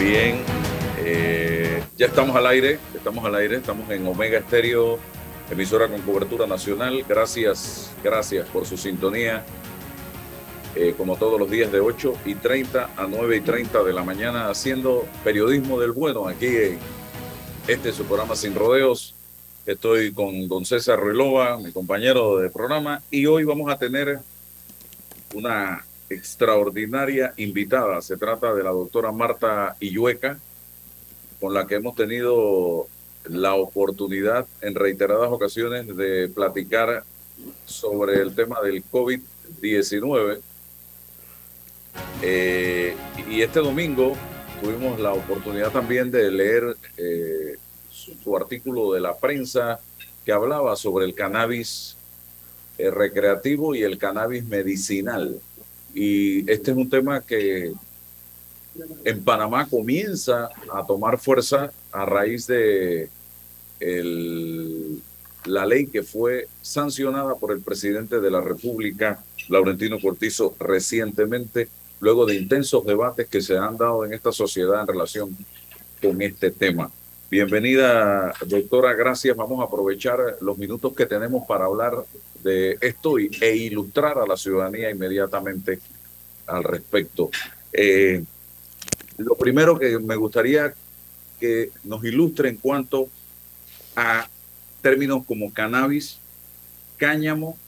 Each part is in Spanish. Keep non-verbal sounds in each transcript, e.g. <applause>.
Bien, eh, ya estamos al aire, estamos al aire, estamos en Omega Estéreo, emisora con cobertura nacional. Gracias, gracias por su sintonía. Eh, como todos los días de 8 y 30 a 9 y 30 de la mañana, haciendo periodismo del bueno aquí en este su programa Sin Rodeos. Estoy con don César Ruilova, mi compañero de programa, y hoy vamos a tener una extraordinaria invitada. Se trata de la doctora Marta Illueca, con la que hemos tenido la oportunidad en reiteradas ocasiones de platicar sobre el tema del COVID-19. Eh, y este domingo tuvimos la oportunidad también de leer eh, su, artículo de la prensa que hablaba sobre el cannabis eh, recreativo y el cannabis medicinal. Y este es un tema que en Panamá comienza a tomar fuerza a raíz de la ley que fue sancionada por el presidente de la República, Laurentino Cortizo, recientemente, luego de intensos debates que se han dado en esta sociedad en relación con este tema. Bienvenida, doctora, gracias. Vamos a aprovechar los minutos que tenemos para hablar de esto y, e ilustrar a la ciudadanía inmediatamente al respecto. Eh, lo primero que me gustaría que nos ilustre en cuanto a términos como cannabis, cáñamo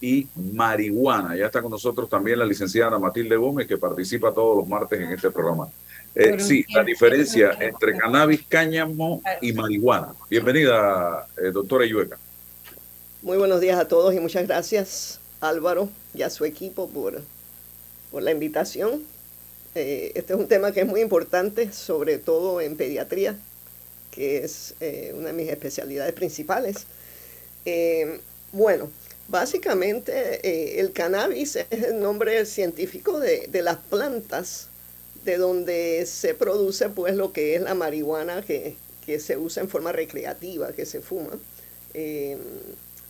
y marihuana. Ya está con nosotros también la licenciada Matilde Gómez, que participa todos los martes en este programa. Eh, sí, la diferencia entre cannabis, cáñamo y marihuana. Bienvenida, eh, doctora Yueca. Muy buenos días a todos y muchas gracias, Álvaro, y a su equipo por, por la invitación. Eh, este es un tema que es muy importante, sobre todo en pediatría, que es eh, una de mis especialidades principales. Eh, bueno, básicamente el cannabis es el nombre científico de, de, las plantas de donde se produce pues lo que es la marihuana que, que se usa en forma recreativa, que se fuma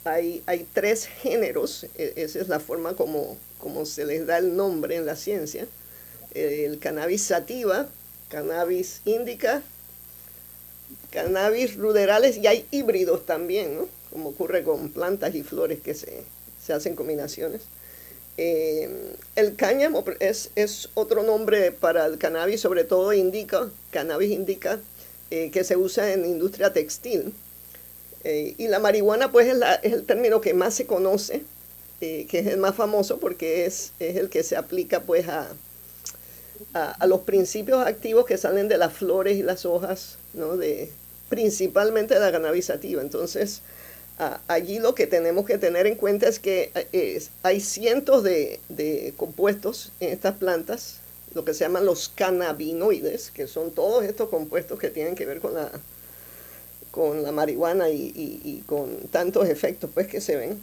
hay, hay tres géneros, e, esa es la forma como, como se les da el nombre en la ciencia. El cannabis sativa, cannabis indica, cannabis ruderales y hay híbridos también, ¿no? como ocurre con plantas y flores que se, hacen combinaciones. Eh, el cáñamo es, es, otro nombre para el cannabis, sobre todo indica, cannabis indica, eh, que se usa en industria textil. Eh, y la marihuana, pues, es, el término que más se conoce, eh, que es el más famoso porque es, es el que se aplica, pues, a, a, los principios activos que salen de las flores y las hojas, ¿no? De, principalmente de la cannabisativa. Entonces, allí lo que tenemos que tener en cuenta es que eh, hay cientos de, de compuestos en estas plantas, lo que se llaman los cannabinoides, que son todos estos compuestos que tienen que ver con la con la marihuana y, con tantos efectos pues que se ven.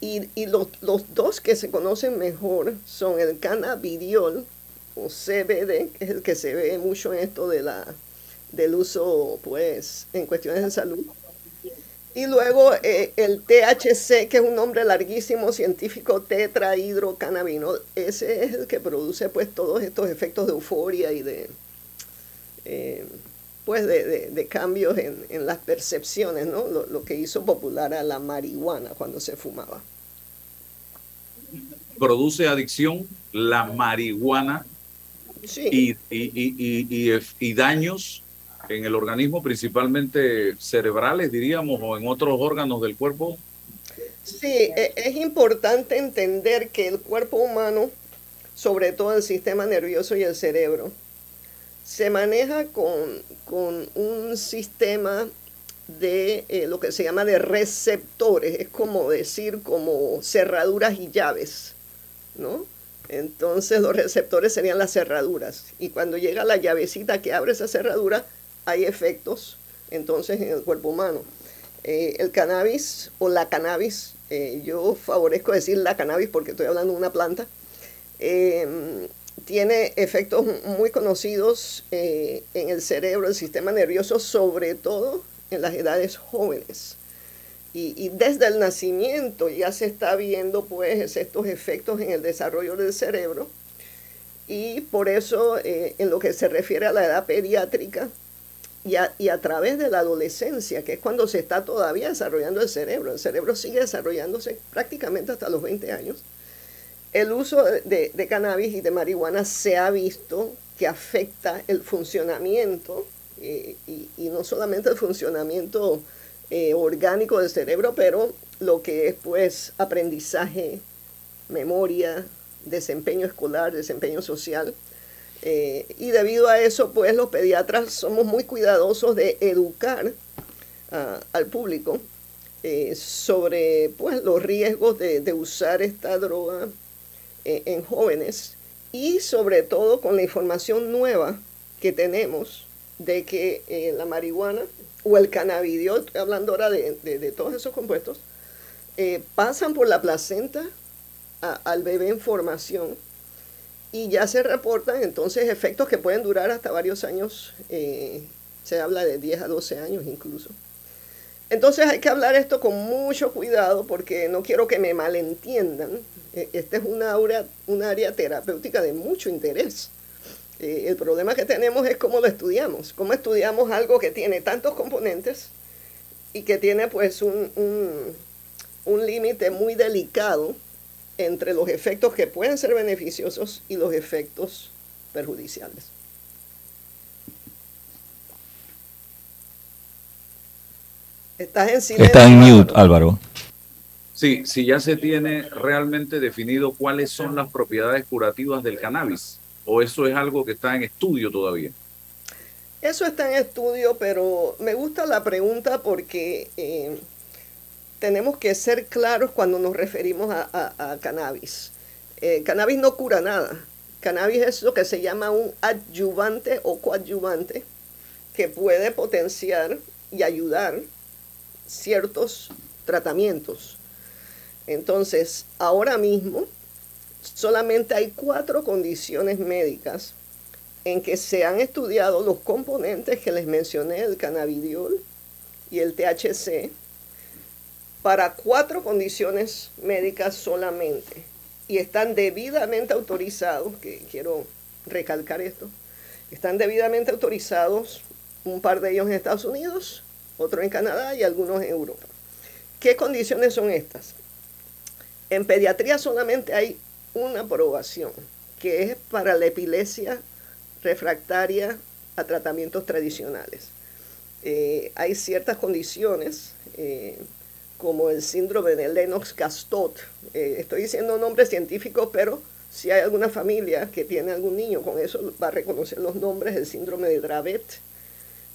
Y, los, dos que se conocen mejor son el cannabidiol o CBD, que es el que se ve mucho en esto de la, del uso pues en cuestiones de salud. Y luego eh, el THC, que es un nombre larguísimo científico, tetrahidrocannabino, ese es el que produce pues todos estos efectos de euforia y de... Eh, pues de, de, cambios en, en, las percepciones, ¿no? Lo, lo, que hizo popular a la marihuana cuando se fumaba. Produce adicción la marihuana sí. y, y, y, y, daños en el organismo, principalmente cerebrales, diríamos, o en otros órganos del cuerpo. Sí, e, es importante entender que el cuerpo humano, sobre todo el sistema nervioso y el cerebro, se maneja con, un sistema de eh, lo que se llama de receptores, es como decir, como cerraduras y llaves, ¿no? Entonces los receptores serían las cerraduras y cuando llega la llavecita que abre esa cerradura, hay efectos entonces en el cuerpo humano. Eh, el cannabis o la cannabis, eh, yo favorezco decir la cannabis porque estoy hablando de una planta, tiene efectos muy conocidos eh, en el cerebro, el sistema nervioso, sobre todo en las edades jóvenes. Y, desde el nacimiento ya se está viendo pues estos efectos en el desarrollo del cerebro. Y por eso, eh, en lo que se refiere a la edad pediátrica y y a, través de la adolescencia, que es cuando se está todavía desarrollando el cerebro, el cerebro sigue desarrollándose prácticamente hasta los 20 años, el uso de, de cannabis y de marihuana se ha visto que afecta el funcionamiento, eh, y, y, no solamente el funcionamiento eh, orgánico del cerebro, pero lo que es pues aprendizaje, memoria, desempeño escolar, desempeño social. Eh, y debido a eso, pues los pediatras somos muy cuidadosos de educar uh, al público sobre pues, los riesgos de, de usar esta droga eh, en jóvenes y sobre todo con la información nueva que tenemos de que eh, la marihuana o el cannabidiol, hablando ahora de, de, todos esos compuestos, eh, pasan por la placenta al bebé en formación y ya se reportan entonces efectos que pueden durar hasta varios años, eh, se habla de 10 a 12 años incluso. Entonces hay que hablar esto con mucho cuidado porque no quiero que me malentiendan. Esta es una área, una área terapéutica de mucho interés. Eh, el problema que tenemos es cómo lo estudiamos, cómo estudiamos algo que tiene tantos componentes y que tiene pues un, un, un límite muy delicado entre los efectos que pueden ser beneficiosos y los efectos perjudiciales. Estás en silencio. Está en mute, Álvaro. Sí, si ya se tiene realmente definido cuáles son las propiedades curativas del cannabis, o eso es algo que está en estudio todavía. Eso está en estudio, pero me gusta la pregunta porque eh, tenemos que ser claros cuando nos referimos a, cannabis. Eh, cannabis no cura nada. Cannabis es lo que se llama un adyuvante o coadyuvante que puede potenciar y ayudar ciertos tratamientos. Entonces, ahora mismo solamente hay cuatro condiciones médicas en que se han estudiado los componentes que les mencioné, el cannabidiol y el THC, para cuatro condiciones médicas solamente. Y están debidamente autorizados, que quiero recalcar esto, están debidamente autorizados un par de ellos en Estados Unidos, otro en Canadá y algunos en Europa. ¿Qué condiciones son estas? En pediatría solamente hay una aprobación, que es para la epilepsia refractaria a tratamientos tradicionales. Eh, hay ciertas condiciones, eh, como el síndrome de Lennox-Gastaut. Eh, estoy diciendo nombres científicos, pero si hay alguna familia que tiene algún niño con eso, va a reconocer los nombres, el síndrome de Dravet,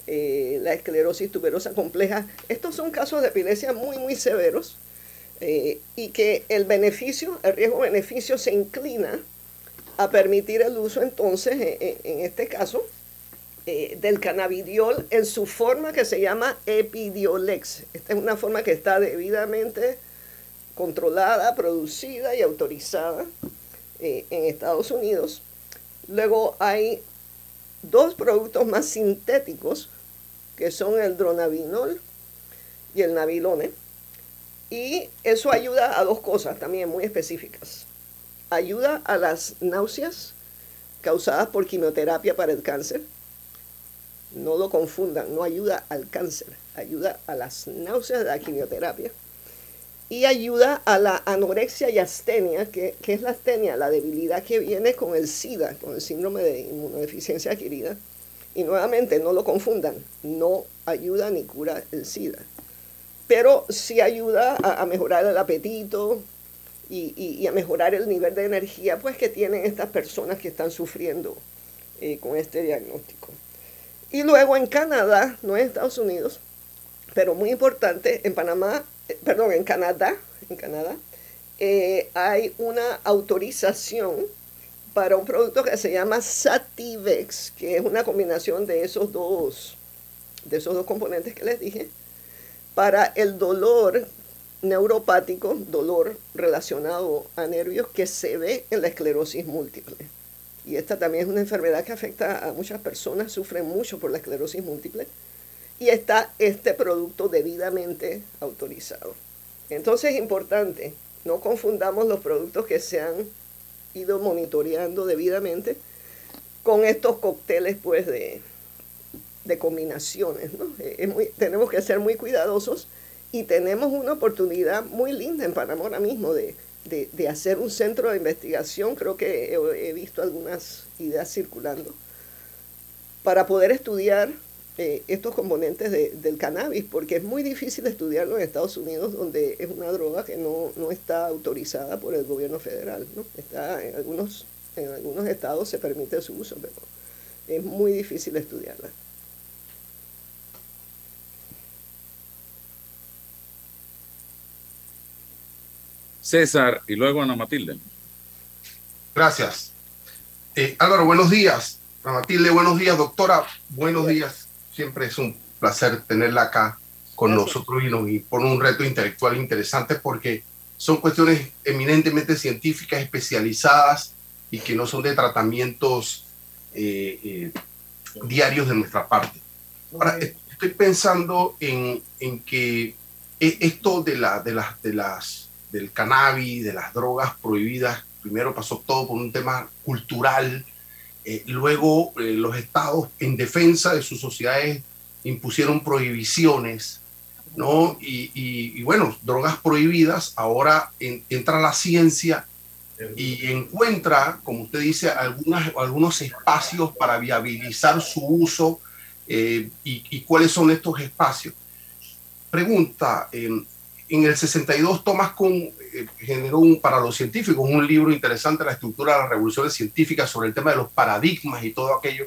la esclerosis tuberosa compleja. Estos son casos de epilepsia muy, muy severos eh, y que el beneficio, el riesgo-beneficio se inclina a permitir el uso entonces, en, en este caso, eh, del cannabidiol en su forma que se llama Epidiolex. Esta es una forma que está debidamente controlada, producida y autorizada eh, en Estados Unidos. Luego hay dos productos más sintéticos que son el dronabinol y el nabilone. Y eso ayuda a dos cosas también muy específicas. Ayuda a las náuseas causadas por quimioterapia para el cáncer. No lo confundan, no ayuda al cáncer, ayuda a las náuseas de la quimioterapia. Y ayuda a la anorexia y astenia, que, que es la astenia, la debilidad que viene con el SIDA, con el síndrome de inmunodeficiencia adquirida. Y nuevamente, no lo confundan, no ayuda ni cura el SIDA. Pero sí ayuda a, mejorar el apetito y, a mejorar el nivel de energía pues, que tienen estas personas que están sufriendo eh, con este diagnóstico. Y luego en Canadá, no en Estados Unidos, pero muy importante, en Panamá, eh, perdón, en Canadá, en Canadá, eh, hay una autorización para un producto que se llama Sativex, que es una combinación de esos dos, de esos dos componentes que les dije, para el dolor neuropático, dolor relacionado a nervios que se ve en la esclerosis múltiple. Y esta también es una enfermedad que afecta a muchas personas, sufren mucho por la esclerosis múltiple. Y está este producto debidamente autorizado. Entonces es importante, no confundamos los productos que se han ido monitoreando debidamente con estos cócteles pues de, de combinaciones. ¿no? tenemos que ser muy cuidadosos y tenemos una oportunidad muy linda en Panamá ahora mismo de, de, hacer un centro de investigación, creo que he, visto algunas ideas circulando, para poder estudiar eh, estos componentes del cannabis, porque es muy difícil estudiarlo en Estados Unidos, donde es una droga que no, no está autorizada por el gobierno federal. ¿no? Está en algunos, en algunos estados se permite su uso, pero es muy difícil estudiarla. César y luego Ana Matilde. Gracias. Eh, Álvaro, buenos días. Ana Matilde, buenos días. Doctora, buenos días. Siempre es un placer tenerla acá con nosotros y nos pone un reto intelectual interesante porque son cuestiones eminentemente científicas, especializadas y que no son de tratamientos eh, eh, diarios de nuestra parte. Ahora, estoy pensando en, en que esto de, la, de, las, de las del cannabis, de las drogas prohibidas, primero pasó todo por un tema cultural, eh, luego eh, los estados en defensa de sus sociedades impusieron prohibiciones, ¿no? Y, bueno, drogas prohibidas, ahora entra la ciencia y encuentra, como usted dice, algunas, algunos espacios para viabilizar su uso eh, y, cuáles son estos espacios. Pregunta, en el 62 Thomas Kuhn eh, generó un, para los científicos un libro interesante, La estructura de las revoluciones científicas, sobre el tema de los paradigmas y todo aquello.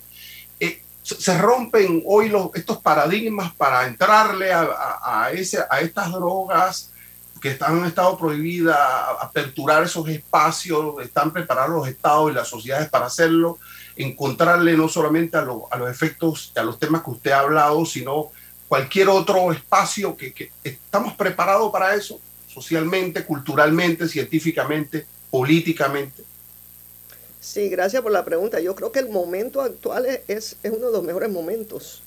Eh, se rompen hoy los, estos paradigmas para entrarle a, ese, a estas drogas que están, han estado prohibidas, aperturar esos espacios, están preparados los estados y las sociedades para hacerlo, encontrarle no solamente a, a los efectos, a los temas que usted ha hablado, sino cualquier otro espacio que, estamos preparados para eso, socialmente, culturalmente, científicamente, políticamente. Sí, gracias por la pregunta. Yo creo que el momento actual es, es uno de los mejores momentos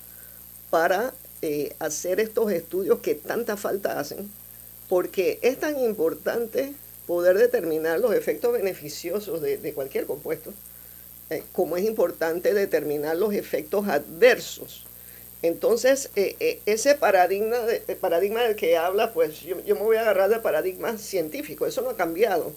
para eh, hacer estos estudios que tanta falta hacen, porque es tan importante poder determinar los efectos beneficiosos de, cualquier compuesto, eh, como es importante determinar los efectos adversos entonces, eh, eh, ese paradigma, de, paradigma del que habla, pues yo, me voy a agarrar del paradigma científico, eso no ha cambiado.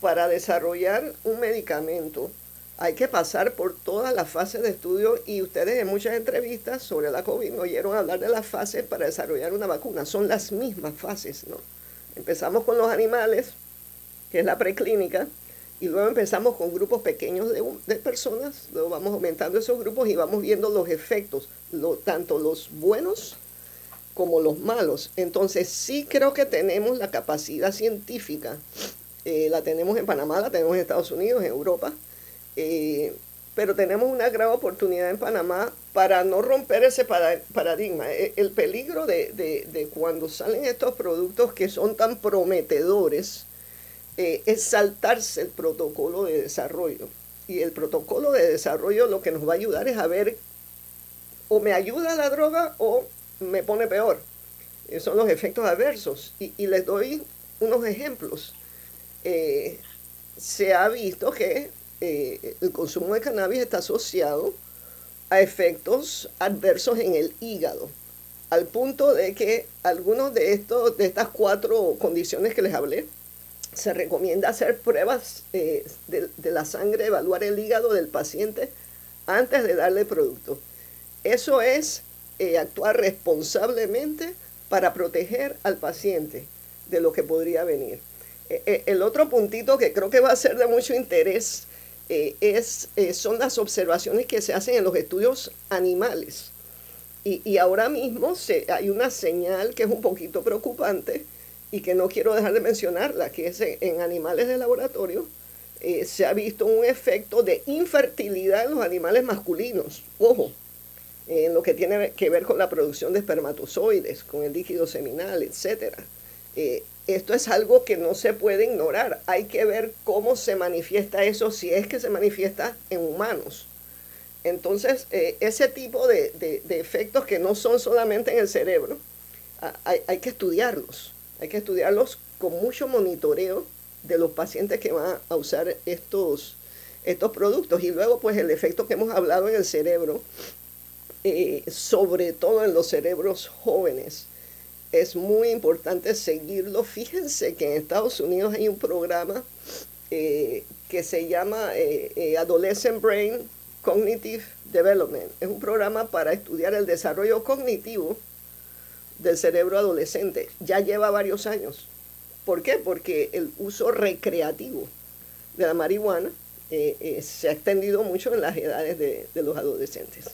Para desarrollar un medicamento hay que pasar por todas las fases de estudio y ustedes en muchas entrevistas sobre la COVID me oyeron hablar de las fases para desarrollar una vacuna. Son las mismas fases, ¿no? Empezamos con los animales, que es la preclínica, y luego empezamos con grupos pequeños de, personas, luego vamos aumentando esos grupos y vamos viendo los efectos, lo, tanto los buenos como los malos. Entonces sí creo que tenemos la capacidad científica, eh, la tenemos en Panamá, la tenemos en Estados Unidos, en Europa, eh, pero tenemos una gran oportunidad en Panamá para no romper ese paradigma. E, el peligro de, de cuando salen estos productos que son tan prometedores, eh, es saltarse el protocolo de desarrollo. Y el protocolo de desarrollo lo que nos va a ayudar es a ver o me ayuda la droga o me pone peor. Esos son los efectos adversos. Y, les doy unos ejemplos. Eh, se ha visto que eh, el consumo de cannabis está asociado a efectos adversos en el hígado, al punto de que algunos de, estos, de estas cuatro condiciones que les hablé, se recomienda hacer pruebas eh, de, la sangre, evaluar el hígado del paciente antes de darle producto. Eso es eh, actuar responsablemente para proteger al paciente de lo que podría venir. Eh, el otro puntito que creo que va a ser de mucho interés es, son las observaciones que se hacen en los estudios animales. Y, y ahora mismo se, hay una señal que es un poquito preocupante, y que no quiero dejar de mencionarla, que es en animales de laboratorio, eh, se ha visto un efecto de infertilidad en los animales masculinos. Ojo, en lo que tiene que ver con la producción de espermatozoides, con el líquido seminal, etc. Eh, esto es algo que no se puede ignorar. Hay que ver cómo se manifiesta eso, si es que se manifiesta en humanos. Entonces, eh, ese tipo de, efectos que no son solamente en el cerebro, hay que estudiarlos. Hay que estudiarlos con mucho monitoreo de los pacientes que van a usar estos, estos productos. Y luego, pues el efecto que hemos hablado en el cerebro, eh, sobre todo en los cerebros jóvenes, es muy importante seguirlo. Fíjense que en Estados Unidos hay un programa eh, que se llama eh, Adolescent Brain Cognitive Development. Es un programa para estudiar el desarrollo cognitivo del cerebro adolescente. Ya lleva varios años. ¿Por qué? Porque el uso recreativo de la marihuana eh, eh, se ha extendido mucho en las edades de, los adolescentes.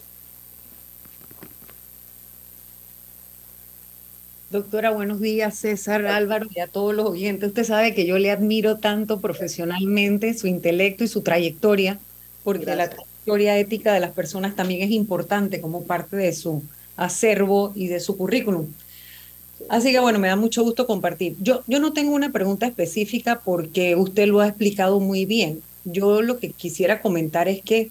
Doctora, buenos días, César, Álvaro y a todos los oyentes. Usted sabe que yo le admiro tanto profesionalmente su intelecto y su trayectoria, porque la trayectoria ética de las personas también es importante como parte de su acervo y de su currículum. Así que bueno, me da mucho gusto compartir. Yo, yo no tengo una pregunta específica porque usted lo ha explicado muy bien. Yo lo que quisiera comentar es que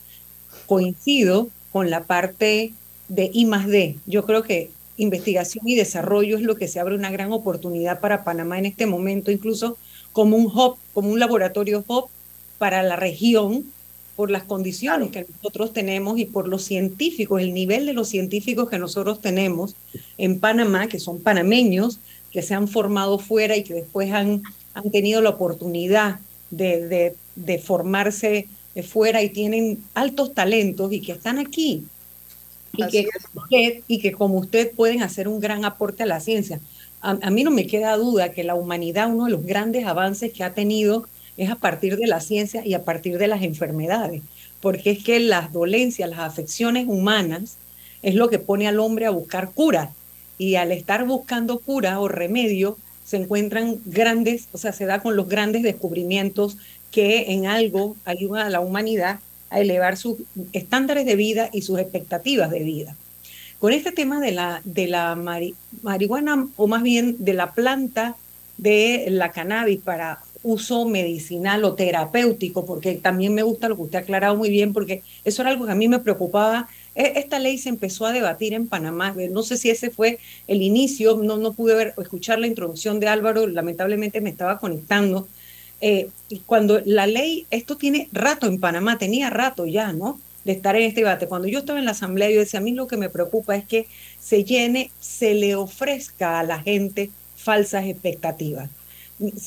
coincido con la parte de I. Yo creo que investigación y desarrollo es lo que se abre una gran oportunidad para Panamá en este momento, incluso como un hub, como un laboratorio hub para la región por las condiciones que nosotros tenemos y por los científicos, el nivel de los científicos que nosotros tenemos en Panamá, que son panameños, que se han formado fuera y que después han, han tenido la oportunidad de, de, formarse fuera y tienen altos talentos y que están aquí. Y que, usted, y que como usted pueden hacer un gran aporte a la ciencia. A, a mí no me queda duda que la humanidad, uno de los grandes avances que ha tenido es a partir de la ciencia y a partir de las enfermedades, porque es que las dolencias, las afecciones humanas, es lo que pone al hombre a buscar cura. Y al estar buscando cura o remedio, se encuentran grandes, o sea, se da con los grandes descubrimientos que en algo ayudan a la humanidad a elevar sus estándares de vida y sus expectativas de vida. Con este tema de la, de la marihuana, o más bien de la planta de la cannabis para uso medicinal o terapéutico, porque también me gusta lo que usted ha aclarado muy bien, porque eso era algo que a mí me preocupaba. E, esta ley se empezó a debatir en Panamá, no sé si ese fue el inicio, no, no pude ver, escuchar la introducción de Álvaro, lamentablemente me estaba conectando. Eh, cuando la ley, esto tiene rato en Panamá, tenía rato ya, ¿no? De estar en este debate. Cuando yo estaba en la asamblea, yo decía, a mí lo que me preocupa es que se llene, se le ofrezca a la gente falsas expectativas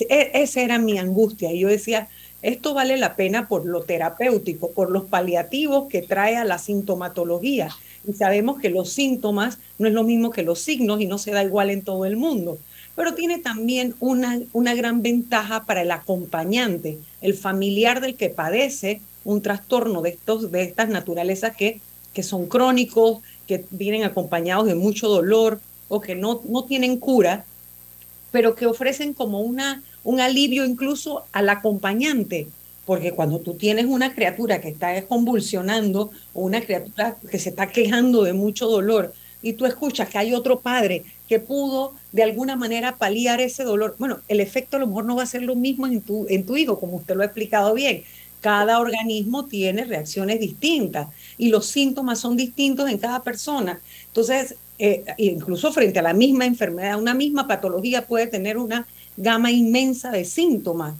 esa era mi angustia. Y yo decía, esto vale la pena por lo terapéutico, por los paliativos que trae a la sintomatología. Y sabemos que los síntomas no es lo mismo que los signos y no se da igual en todo el mundo. Pero tiene también una, una gran ventaja para el acompañante, el familiar del que padece un trastorno de, estos, de estas naturalezas que, que son crónicos, que vienen acompañados de mucho dolor o que no, no tienen cura pero que ofrecen como una, un alivio incluso al acompañante, porque cuando tú tienes una criatura que está convulsionando o una criatura que se está quejando de mucho dolor y tú escuchas que hay otro padre que pudo de alguna manera paliar ese dolor, bueno, el efecto a lo mejor no va a ser lo mismo en tu, en tu hijo, como usted lo ha explicado bien. Cada organismo tiene reacciones distintas y los síntomas son distintos en cada persona. Entonces, eh, incluso frente a la misma enfermedad, una misma patología puede tener una gama inmensa de síntomas.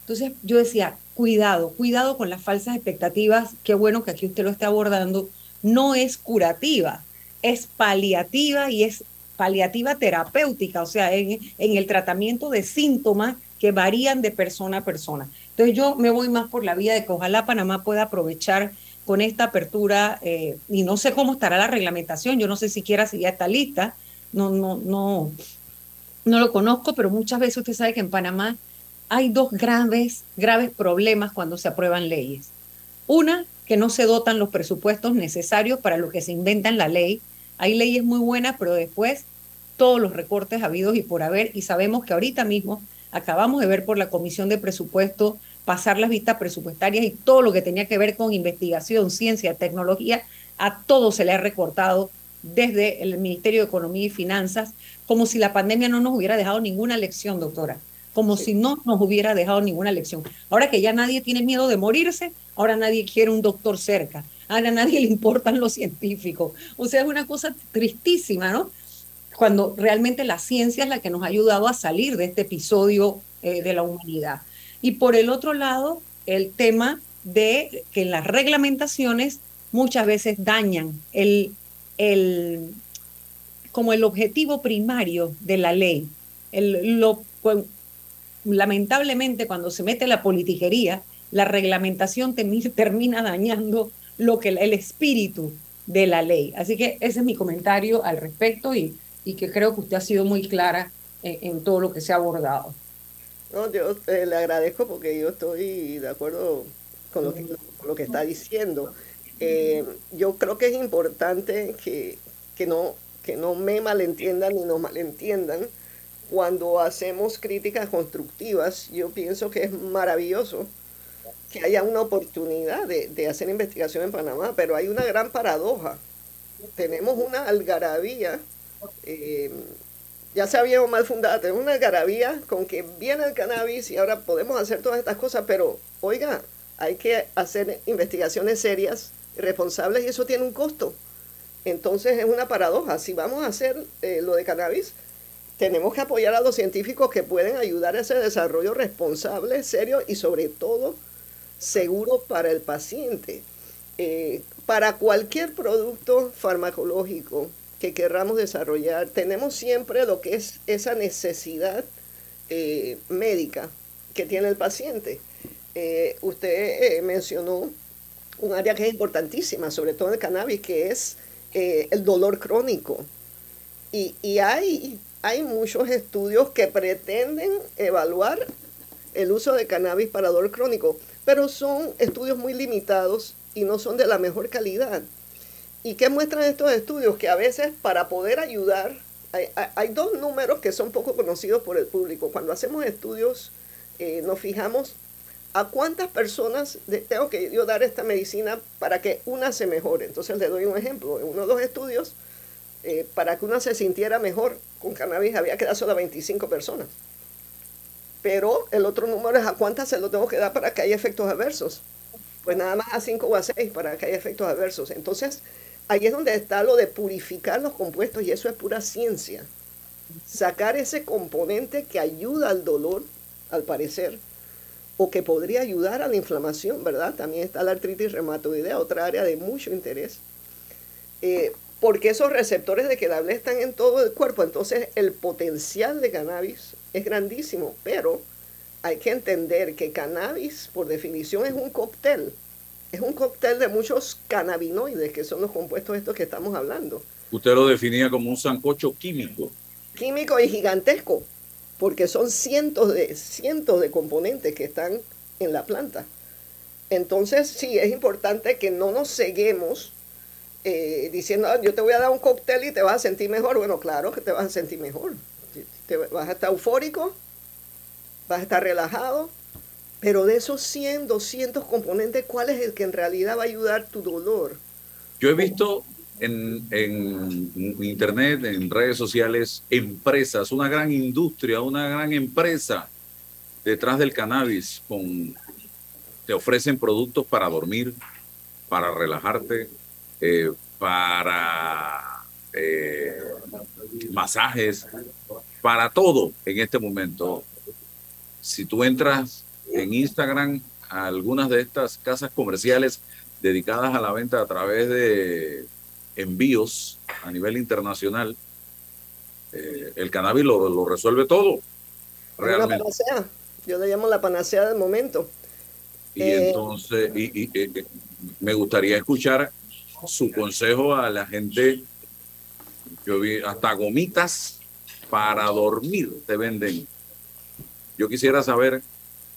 Entonces yo decía, cuidado, cuidado con las falsas expectativas, qué bueno que aquí usted lo esté abordando, no es curativa, es paliativa y es paliativa terapéutica, o sea, en, en el tratamiento de síntomas que varían de persona a persona. Entonces yo me voy más por la vía de que ojalá Panamá pueda aprovechar con esta apertura, eh, y no sé cómo estará la reglamentación, yo no sé siquiera si ya está lista, no, no, no, no lo conozco, pero muchas veces usted sabe que en Panamá hay dos graves, graves problemas cuando se aprueban leyes. Una, que no se dotan los presupuestos necesarios para lo que se inventa en la ley. Hay leyes muy buenas, pero después todos los recortes habidos y por haber, y sabemos que ahorita mismo acabamos de ver por la Comisión de Presupuesto pasar las vistas presupuestarias y todo lo que tenía que ver con investigación, ciencia, tecnología, a todo se le ha recortado desde el Ministerio de Economía y Finanzas, como si la pandemia no nos hubiera dejado ninguna lección, doctora, como si no nos hubiera dejado ninguna lección. Ahora que ya nadie tiene miedo de morirse, ahora nadie quiere un doctor cerca, ahora a nadie <laughs> le importan los científicos. O sea, es una cosa tristísima, ¿no? Cuando realmente la ciencia es la que nos ha ayudado a salir de este episodio eh, de la humanidad. Y por el otro lado, el tema de que las reglamentaciones muchas veces dañan el, el, como el objetivo primario de la ley. El, lo, pues, lamentablemente cuando se mete la politiquería, la reglamentación <laughs> termina dañando lo que el espíritu de la ley. Así que ese es mi comentario al respecto y, y que creo que usted ha sido muy clara en, todo lo que se ha abordado. No, yo eh, le agradezco porque yo estoy de acuerdo con lo que, lo que está diciendo. Eh, yo creo que es importante que, que, no, que no me malentiendan ni nos malentiendan. Cuando hacemos críticas constructivas, yo pienso que es maravilloso que haya una oportunidad de, de, hacer investigación en Panamá, pero hay una gran paradoja. Tenemos una algarabía, eh, ya se había mal fundada, tenemos una algarabía con que viene el cannabis y ahora podemos hacer todas estas cosas, pero oiga, hay que hacer investigaciones serias, responsables y eso tiene un costo. Entonces es una paradoja. Si vamos a hacer eh, lo de cannabis, tenemos que apoyar a los científicos que pueden ayudar a ese desarrollo responsable, serio y sobre todo seguro para el paciente. Eh, para cualquier producto farmacológico que querramos desarrollar, tenemos siempre lo que es esa necesidad eh, médica que tiene el paciente. Eh, usted mencionó un área que es importantísima, sobre todo en el cannabis, que es el dolor crónico. Y, y hay, hay muchos estudios que pretenden evaluar el uso de cannabis para dolor crónico pero son estudios muy limitados y no son de la mejor calidad. ¿Y qué muestran estos estudios? Que a veces para poder ayudar, hay, dos números que son poco conocidos por el público. Cuando hacemos estudios, eh, nos fijamos a cuántas personas tengo que yo dar esta medicina para que una se mejore. Entonces le doy un ejemplo. En uno de los estudios, eh, para que una se sintiera mejor con cannabis había que dar solo a 25 personas pero el otro número es a cuántas se lo tengo que dar para que haya efectos adversos. Pues nada más a 5 o a 6 para que haya efectos adversos. Entonces, ahí es donde está lo de purificar los compuestos y eso es pura ciencia. Sacar ese componente que ayuda al dolor, al parecer, o que podría ayudar a la inflamación, ¿verdad? También está la artritis reumatoidea, otra área de mucho interés. Eh, porque esos receptores de que la están en todo el cuerpo, entonces el potencial de cannabis es grandísimo, pero hay que entender que cannabis, por definición, es un cóctel. Es un cóctel de muchos cannabinoides, que son los compuestos estos que estamos hablando. Usted lo definía como un sancocho químico. Químico y gigantesco, porque son cientos de, cientos de componentes que están en la planta. Entonces, sí, es importante que no nos ceguemos eh, diciendo, ah, yo te voy a dar un cóctel y te vas a sentir mejor. Bueno, claro que te vas a sentir mejor te vas a estar eufórico, vas a estar relajado, pero de esos 100, 200 componentes, ¿cuál es el que en realidad va a ayudar tu dolor? Yo he visto en, internet, en redes sociales, empresas, una gran industria, una gran empresa detrás del cannabis, con, te ofrecen productos para dormir, para relajarte, eh, para eh, masajes, para todo en este momento. Si tú entras en Instagram a algunas de estas casas comerciales dedicadas a la venta a través de envíos a nivel internacional, eh, el cannabis lo, resuelve todo. Realmente. panacea. Yo le llamo la panacea del momento. Y eh, entonces, y, eh, me gustaría escuchar su consejo a la gente. Yo vi hasta gomitas para dormir te venden. Yo quisiera saber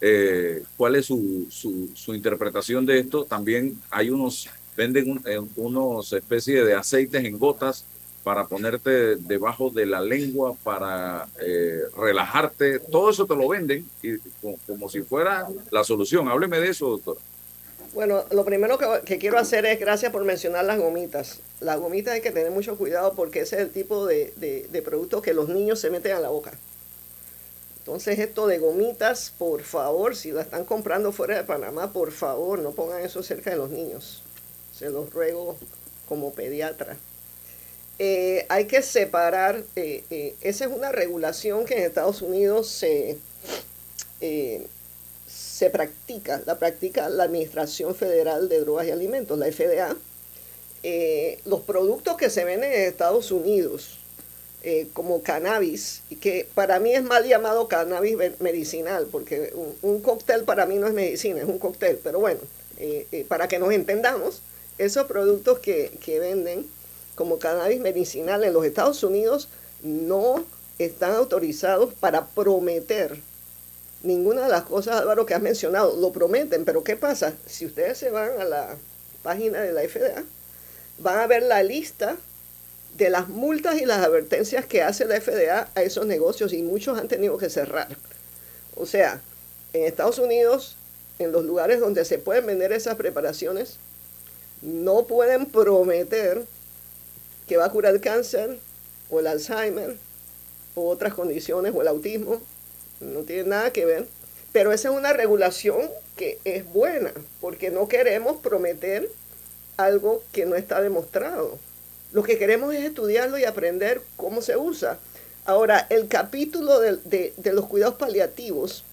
eh, cuál es su, su, interpretación de esto. También hay unos, venden eh, unos especies de aceites en gotas para ponerte debajo de la lengua, para eh, relajarte. Todo eso te lo venden como si fuera la solución. Hábleme de eso, doctora. Bueno, lo primero que, quiero hacer es, gracias por mencionar las gomitas. Las gomitas hay que tener mucho cuidado porque ese es el tipo de, de, productos que los niños se meten a la boca. Entonces esto de gomitas, por favor, si la están comprando fuera de Panamá, por favor, no pongan eso cerca de los niños. Se los ruego como pediatra. Eh, hay que separar, eh, eh, esa es una regulación que en Estados Unidos se se practica, la practica la Administración Federal de Drogas y Alimentos, la FDA. Los productos que se venden en Estados Unidos, eh, como cannabis, que para mí es mal llamado cannabis medicinal, porque un, cóctel para mí no es medicina, es un cóctel, pero bueno, eh, para que nos entendamos, esos productos que, que venden como cannabis medicinal en los Estados Unidos no están autorizados para prometer ninguna de las cosas, Álvaro, que has mencionado. Lo prometen, pero ¿qué pasa? Si ustedes se van a la página de la FDA, van a ver la lista de las multas y las advertencias que hace la FDA a esos negocios y muchos han tenido que cerrar. O sea, en Estados Unidos, en los lugares donde se pueden vender esas preparaciones, no pueden prometer que va a curar el cáncer o el Alzheimer o otras condiciones o el autismo. No tiene nada que ver. Pero esa es una regulación que es buena, porque no queremos prometer algo que no está demostrado. Lo que queremos es estudiarlo y aprender cómo se usa. Ahora, el capítulo de, los cuidados paliativos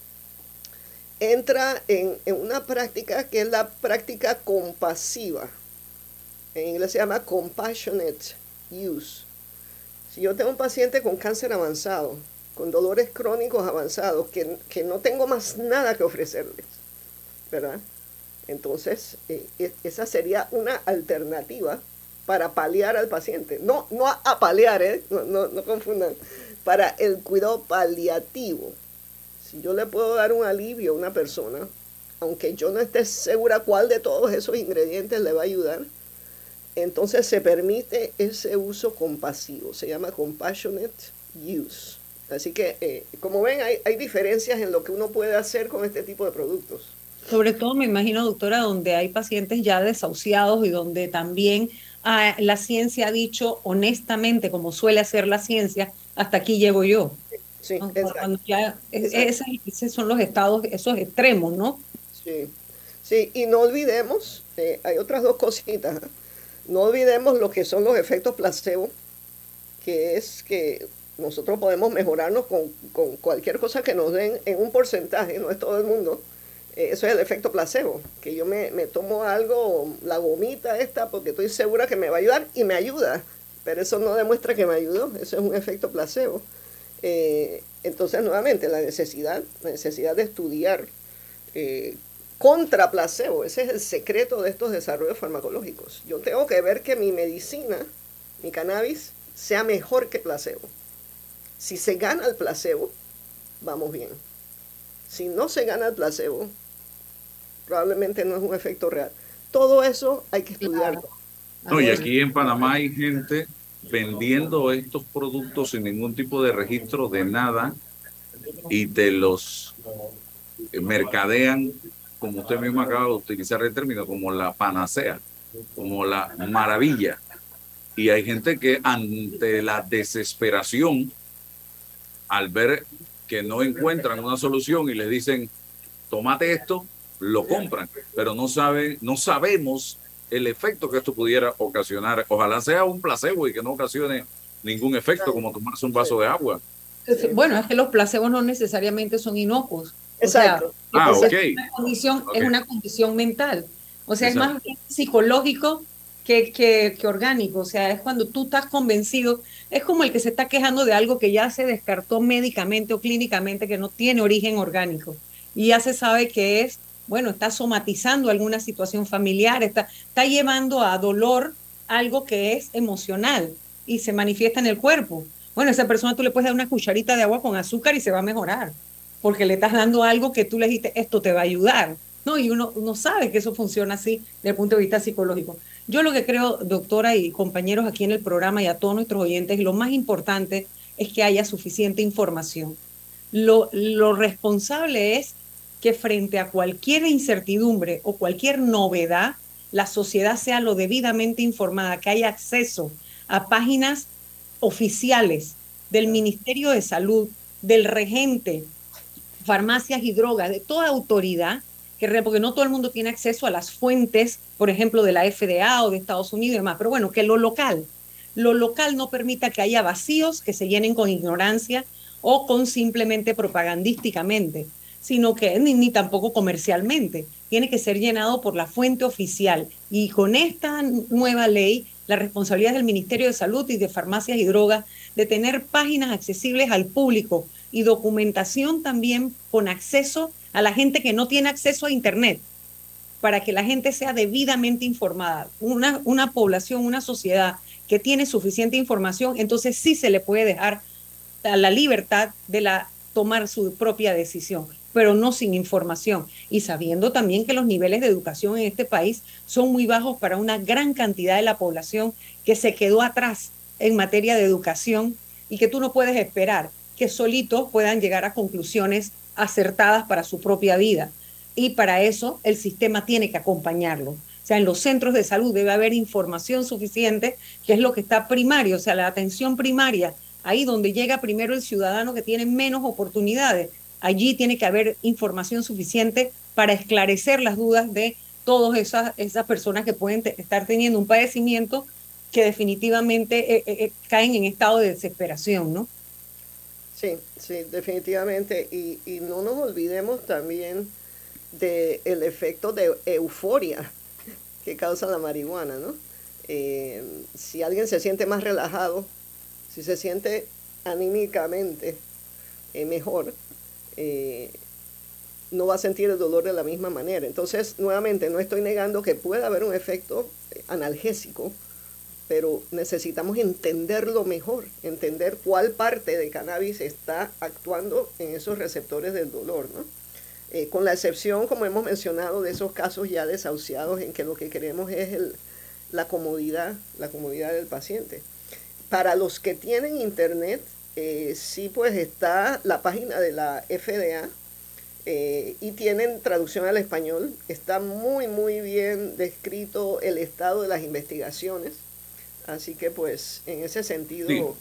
entra en, una práctica que es la práctica compasiva. En inglés se llama compassionate use. Si yo tengo un paciente con cáncer avanzado, con dolores crónicos avanzados, que, que no tengo más nada que ofrecerles, ¿verdad? Entonces, eh, e, esa sería una alternativa para paliar al paciente. No, no a, paliar, ¿eh? no, no, confundan. Para el cuidado paliativo. Si yo le puedo dar un alivio a una persona, aunque yo no esté segura cuál de todos esos ingredientes le va a ayudar, entonces se permite ese uso compasivo. Se llama compassionate use. Así que, eh, como ven, hay, hay diferencias en lo que uno puede hacer con este tipo de productos. Sobre todo, me imagino, doctora, donde hay pacientes ya desahuciados y donde también la ciencia ha dicho honestamente, como suele hacer la ciencia, hasta aquí llego yo. Sí, ya, esos son los estados, esos extremos, ¿no? Sí, sí, y no olvidemos, eh, hay otras dos cositas, no olvidemos lo que son los efectos placebo, que es que nosotros podemos mejorarnos con, con cualquier cosa que nos den en un porcentaje, no es todo el mundo, eh, eso es el efecto placebo, que yo me, tomo algo, la gomita esta, porque estoy segura que me va a ayudar y me ayuda, pero eso no demuestra que me ayudó, eso es un efecto placebo. Eh, entonces, nuevamente, la necesidad, la necesidad de estudiar eh, contra placebo, ese es el secreto de estos desarrollos farmacológicos. Yo tengo que ver que mi medicina, mi cannabis, sea mejor que placebo. Si se gana el placebo, vamos bien. Si no se gana el placebo, probablemente no es un efecto real. Todo eso hay que estudiarlo. No, y aquí en Panamá hay gente vendiendo estos productos sin ningún tipo de registro de nada y te los mercadean, como usted mismo acaba de utilizar el término, como la panacea, como la maravilla. Y hay gente que ante la desesperación, al ver que no encuentran una solución y les dicen, tómate esto, lo compran, pero no saben, no sabemos el efecto que esto pudiera ocasionar. Ojalá sea un placebo y que no ocasione ningún efecto, como tomarse un vaso de agua. Bueno, es que los placebos no necesariamente son inocuos. Exacto. ah, es, una condición, es una condición mental. O sea, es más psicológico que, que, que, orgánico. O sea, es cuando tú estás convencido. Es como el que se está quejando de algo que ya se descartó médicamente o clínicamente que no tiene origen orgánico. Y ya se sabe que es bueno, está somatizando alguna situación familiar, está, está llevando a dolor algo que es emocional y se manifiesta en el cuerpo. Bueno, esa persona tú le puedes dar una cucharita de agua con azúcar y se va a mejorar, porque le estás dando algo que tú le dijiste, esto te va a ayudar. ¿no? Y uno, uno sabe que eso funciona así desde el punto de vista psicológico. Yo lo que creo, doctora y compañeros aquí en el programa y a todos nuestros oyentes, lo más importante es que haya suficiente información. Lo, lo responsable es que frente a cualquier incertidumbre o cualquier novedad, la sociedad sea lo debidamente informada, que haya acceso a páginas oficiales del Ministerio de Salud, del regente, farmacias y drogas, de toda autoridad, que, porque no todo el mundo tiene acceso a las fuentes, por ejemplo, de la FDA o de Estados Unidos y demás, pero bueno, que lo local, lo local no permita que haya vacíos que se llenen con ignorancia o con simplemente propagandísticamente sino que ni, ni tampoco comercialmente. Tiene que ser llenado por la fuente oficial. Y con esta nueva ley, la responsabilidad del Ministerio de Salud y de Farmacias y Drogas de tener páginas accesibles al público y documentación también con acceso a la gente que no tiene acceso a Internet, para que la gente sea debidamente informada. Una, una población, una sociedad que tiene suficiente información, entonces sí se le puede dejar la libertad de la, tomar su propia decisión, pero no sin información. Y sabiendo también que los niveles de educación en este país son muy bajos para una gran cantidad de la población que se quedó atrás en materia de educación y que tú no puedes esperar que solitos puedan llegar a conclusiones acertadas para su propia vida. Y para eso el sistema tiene que acompañarlo. O sea, en los centros de salud debe haber información suficiente, que es lo que está primario, o sea, la atención primaria, ahí donde llega primero el ciudadano que tiene menos oportunidades. Allí tiene que haber información suficiente para esclarecer las dudas de todas esas, esas personas que pueden estar teniendo un padecimiento que definitivamente eh, eh, eh, caen en estado de desesperación, ¿no? Sí, sí, definitivamente. Y, no nos olvidemos también del el efecto de euforia que causa la marihuana, ¿no? si alguien se siente más relajado, si se siente anímicamente mejor, no va a sentir el dolor de la misma manera. Entonces, nuevamente, no estoy negando que pueda haber un efecto analgésico, pero necesitamos entenderlo mejor, entender cuál parte del cannabis está actuando en esos receptores del dolor, ¿no? Eh, con la excepción, como hemos mencionado, de esos casos ya desahuciados en que lo que queremos es la comodidad, la comodidad del paciente. Para los que tienen internet, eh, sí pues está la página de la FDA eh, y tienen traducción al español. Está muy, muy bien descrito el estado de las investigaciones Así que pues en ese sentido...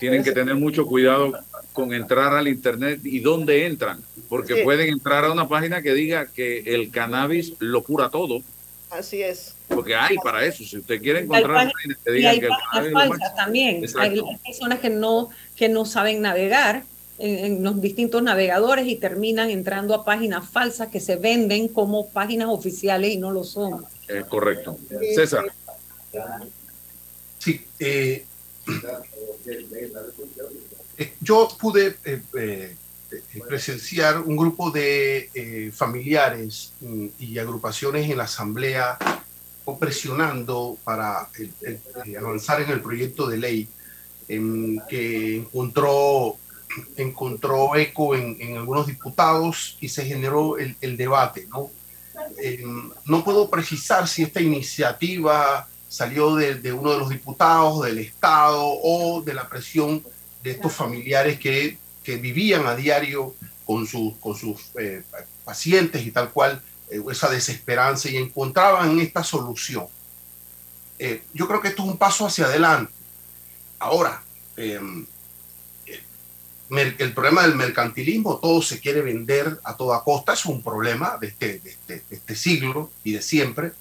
Tienen que tener mucho cuidado con entrar al Internet y dónde entran, porque pueden entrar a una página que diga que el cannabis lo cura todo. Así es. Porque hay para eso. Si usted quiere encontrar que digan que el falsas también. Hay personas que no, que no saben navegar en, los distintos navegadores y terminan entrando a páginas falsas que se venden como páginas oficiales y no lo son. Es correcto. César. Sí, eh, <clears throat> eh, yo pude eh, presenciar un grupo de familiares mm, y agrupaciones en la asamblea presionando para avanzar en el proyecto de ley em, que encontró, encontró eco en, algunos diputados y se generó el, debate. ¿no? Em, no puedo precisar si esta iniciativa salió de, uno de los diputados, del Estado o de la presión de estos familiares que, vivían a diario con, sus con sus eh, pacientes y tal cual, eh, esa desesperanza y encontraban esta solución. Eh, yo creo que esto es un paso hacia adelante. Ahora, em, el problema del mercantilismo, todo se quiere vender a toda costa, es un problema de este, este, este siglo y de siempre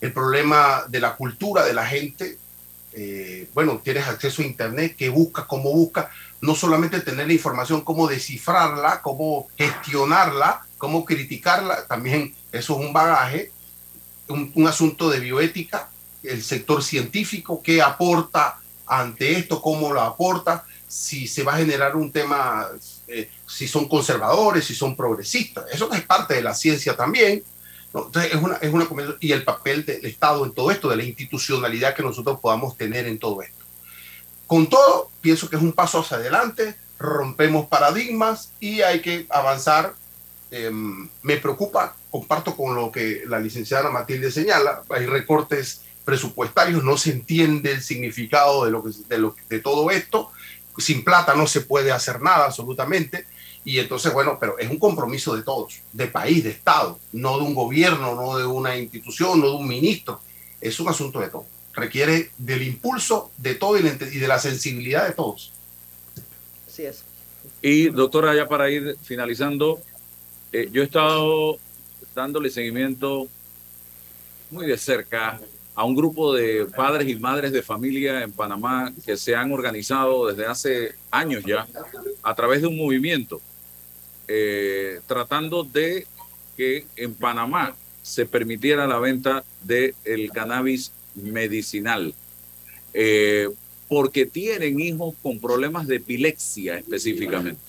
el problema de la cultura de la gente. Bueno, tienes acceso a Internet, que busca, cómo busca, no solamente tener la información, cómo descifrarla, cómo gestionarla, cómo criticarla, también eso es un bagaje, un, asunto de bioética, el sector científico, qué aporta ante esto, cómo lo aporta, si se va a generar un tema, eh, si son conservadores, si son progresistas. Eso es parte de la ciencia también. Entonces, es una, es una y el papel del Estado en todo esto, de la institucionalidad que nosotros podamos tener en todo esto. Con todo, pienso que es un paso hacia adelante, rompemos paradigmas y hay que avanzar. Em, me preocupa, comparto con lo que la licenciada Matilde señala, hay recortes presupuestarios, no se entiende el significado de, de, lo, de todo esto, sin plata no se puede hacer nada absolutamente y entonces, bueno, pero es un compromiso de todos, de país, de Estado, no de un gobierno, no de una institución, no de un ministro. Es un asunto de todos. Requiere del impulso de todo y de la sensibilidad de todos. Así es. Y doctora, ya para ir finalizando, eh, yo he estado dándole seguimiento muy de cerca a un grupo de padres y madres de familia en Panamá que se han organizado desde hace años ya a través de un movimiento eh, tratando de que en Panamá se permitiera la venta del el cannabis medicinal, eh, porque tienen hijos con problemas de epilepsia específicamente,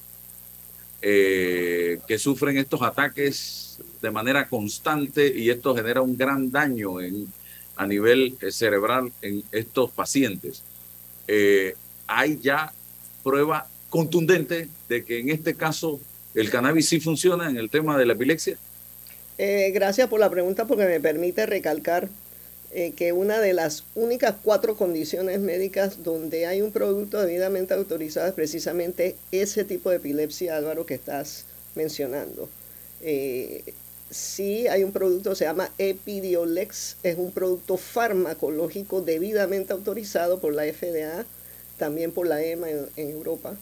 eh, que sufren estos ataques de manera constante y esto genera un gran daño en, a nivel cerebral en estos pacientes. hay ya prueba contundente de que en este caso el cannabis sí funciona en el tema de la epilepsia? Eh, gracias por la pregunta porque me permite recalcar eh, que una de las únicas cuatro condiciones médicas donde hay un producto debidamente autorizado es precisamente ese tipo de epilepsia, Álvaro, que estás mencionando. Eh, sí hay un producto, se llama Epidiolex, es un producto farmacológico debidamente autorizado por la FDA, también por la EMA en Europa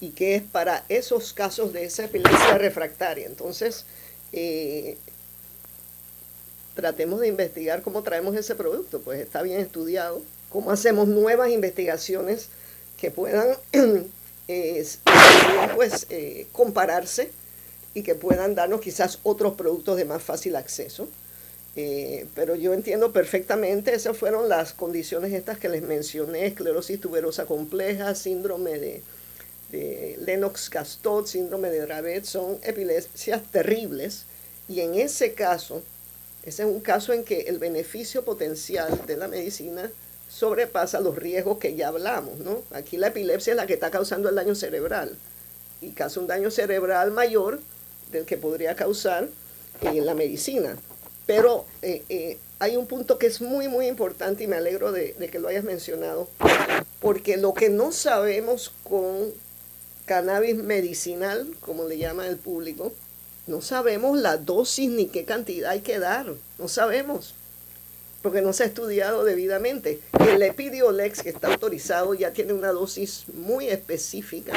y que es para esos casos de esa epilepsia refractaria. Entonces, eh, tratemos de investigar cómo traemos ese producto, pues está bien estudiado, cómo hacemos nuevas investigaciones que puedan <clears throat> eh, pues, eh, compararse y que puedan darnos quizás otros productos de más fácil acceso. pero yo entiendo perfectamente, esas fueron las condiciones estas que les mencioné, esclerosis tuberosa compleja, síndrome de, de Lennox-Gastaut, síndrome de Dravet, son epilepsias terribles. Y en ese caso, ese es un caso en que el beneficio potencial de la medicina sobrepasa los riesgos que ya hablamos, ¿no? Aquí la epilepsia es la que está causando el daño cerebral y causa un daño cerebral mayor del que podría causar la medicina. Pero eh, eh, hay un punto que es muy, muy importante y me alegro de que lo hayas mencionado, porque lo que no sabemos con cannabis medicinal, como le llama el público, no sabemos la dosis ni qué cantidad hay que dar, no sabemos, porque no se ha estudiado debidamente. El Epidiolex, que está autorizado, ya tiene una dosis muy específica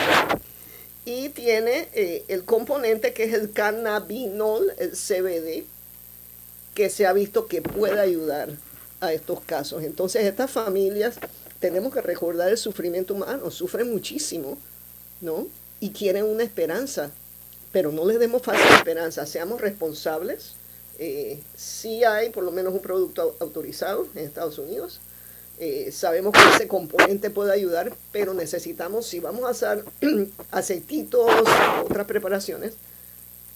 y tiene eh, el componente que es el cannabinol, el CBD, que se ha visto que puede ayudar a estos casos. Entonces estas familias tenemos que recordar el sufrimiento humano, sufren muchísimo ¿no? Y quieren una esperanza, pero no les demos falsa esperanza, seamos responsables. Eh, sí hay por lo menos un producto autorizado en Estados Unidos. Eh, sabemos que ese componente puede ayudar, pero necesitamos, si vamos a hacer <clears throat> aceititos, otras preparaciones,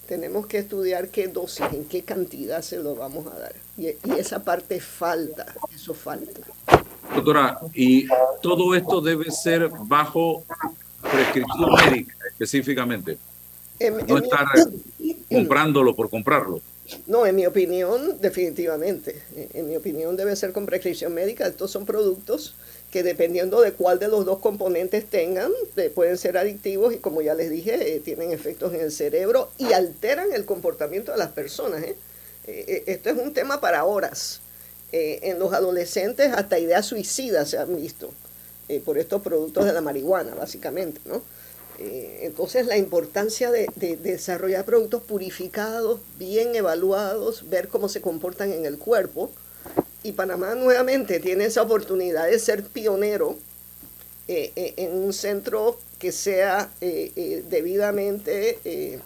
tenemos que estudiar qué dosis, en qué cantidad se lo vamos a dar. Y, y, esa parte falta, eso falta. Doctora, y todo esto debe ser bajo prescripción médica específicamente. No estar comprándolo por comprarlo. No, en mi opinión, definitivamente. En mi opinión debe ser con prescripción médica. Estos son productos que dependiendo de cuál de los dos componentes tengan, eh, pueden ser adictivos y como ya les dije, eh, tienen efectos en el cerebro y alteran el comportamiento de las personas. ¿eh? esto es un tema para horas. en los adolescentes hasta ideas suicidas se han visto. Por estos productos de la marihuana, básicamente, ¿no? Eh, entonces la importancia de, desarrollar productos purificados, bien evaluados, ver cómo se comportan en el cuerpo. Y Panamá nuevamente tiene esa oportunidad de ser pionero eh, en un centro que sea debidamente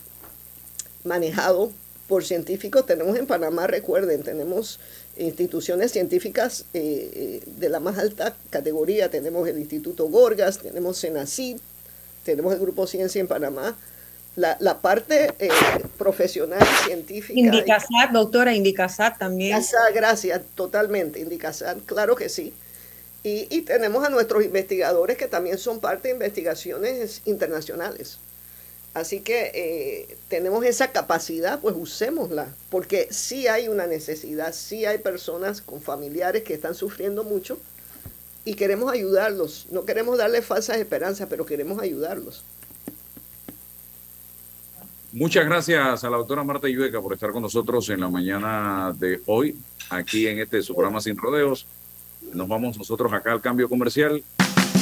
manejado por científicos. Tenemos en Panamá, recuerden, tenemos instituciones científicas eh, eh, de la más alta categoría. Tenemos el Instituto Gorgas, tenemos CENACID, tenemos el Grupo Ciencia en Panamá. La, la parte eh, profesional científica. Indicasat, doctora, Indicasat también. Indicasat, gracias, totalmente. Indicasat, claro que sí. Y, y tenemos a nuestros investigadores que también son parte de investigaciones internacionales. Así que eh, tenemos esa capacidad, pues usémosla, porque sí hay una necesidad, sí hay personas con familiares que están sufriendo mucho y queremos ayudarlos. No queremos darles falsas esperanzas, pero queremos ayudarlos. Muchas gracias a la doctora Marta Llueca por estar con nosotros en la mañana de hoy, aquí en este su programa Sin Rodeos. Nos vamos nosotros acá al cambio comercial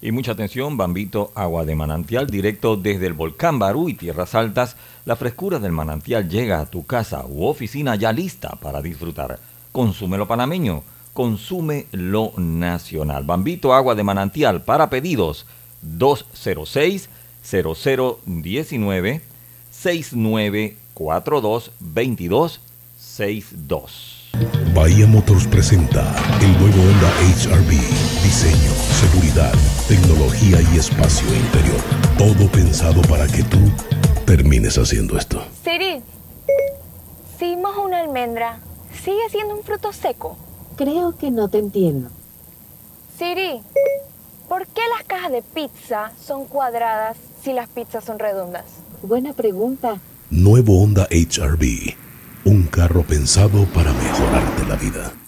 Y mucha atención, Bambito, agua de manantial directo desde el volcán Barú y Tierras Altas. La frescura del manantial llega a tu casa u oficina ya lista para disfrutar. Consume lo panameño, consume lo nacional. Bambito, agua de manantial para pedidos 206 0019 6942 2262. Bahía Motors presenta el nuevo Honda HRV. Diseño, seguridad, tecnología y espacio interior. Todo pensado para que tú termines haciendo esto. Siri, si mojo una almendra, ¿sigue siendo un fruto seco? Creo que no te entiendo. Siri, ¿por qué las cajas de pizza son cuadradas si las pizzas son redondas? Buena pregunta. Nuevo Honda HRV. Un carro pensado para mejorarte la vida.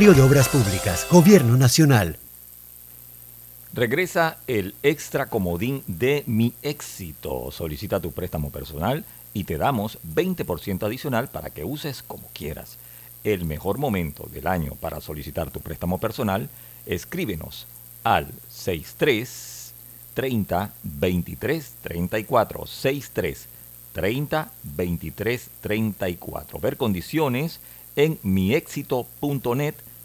de Obras Públicas, Gobierno Nacional. Regresa el extra comodín de Mi Éxito. Solicita tu préstamo personal y te damos 20% adicional para que uses como quieras. El mejor momento del año para solicitar tu préstamo personal, escríbenos al 63 30 23 34 63 30 23 34. Ver condiciones en miexito.net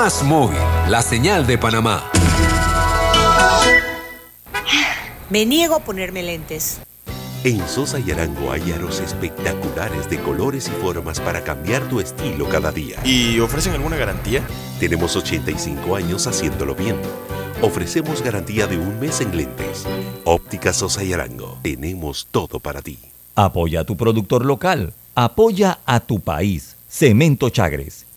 Más Móvil, la señal de Panamá. Me niego a ponerme lentes. En Sosa y Arango hay aros espectaculares de colores y formas para cambiar tu estilo cada día. ¿Y ofrecen alguna garantía? Tenemos 85 años haciéndolo bien. Ofrecemos garantía de un mes en lentes. Óptica Sosa y Arango. Tenemos todo para ti. Apoya a tu productor local. Apoya a tu país. Cemento Chagres,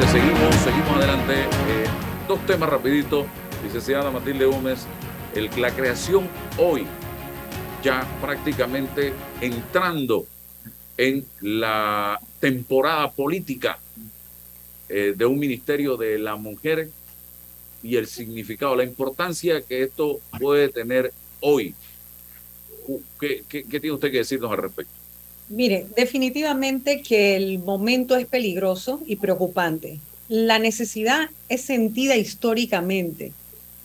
Seguimos, seguimos adelante. Eh, dos temas rapidito. Licenciada Matilde Gómez, la creación hoy, ya prácticamente entrando en la temporada política eh, de un ministerio de la mujer y el significado, la importancia que esto puede tener hoy. ¿Qué, qué, qué tiene usted que decirnos al respecto? Mire, definitivamente que el momento es peligroso y preocupante. La necesidad es sentida históricamente.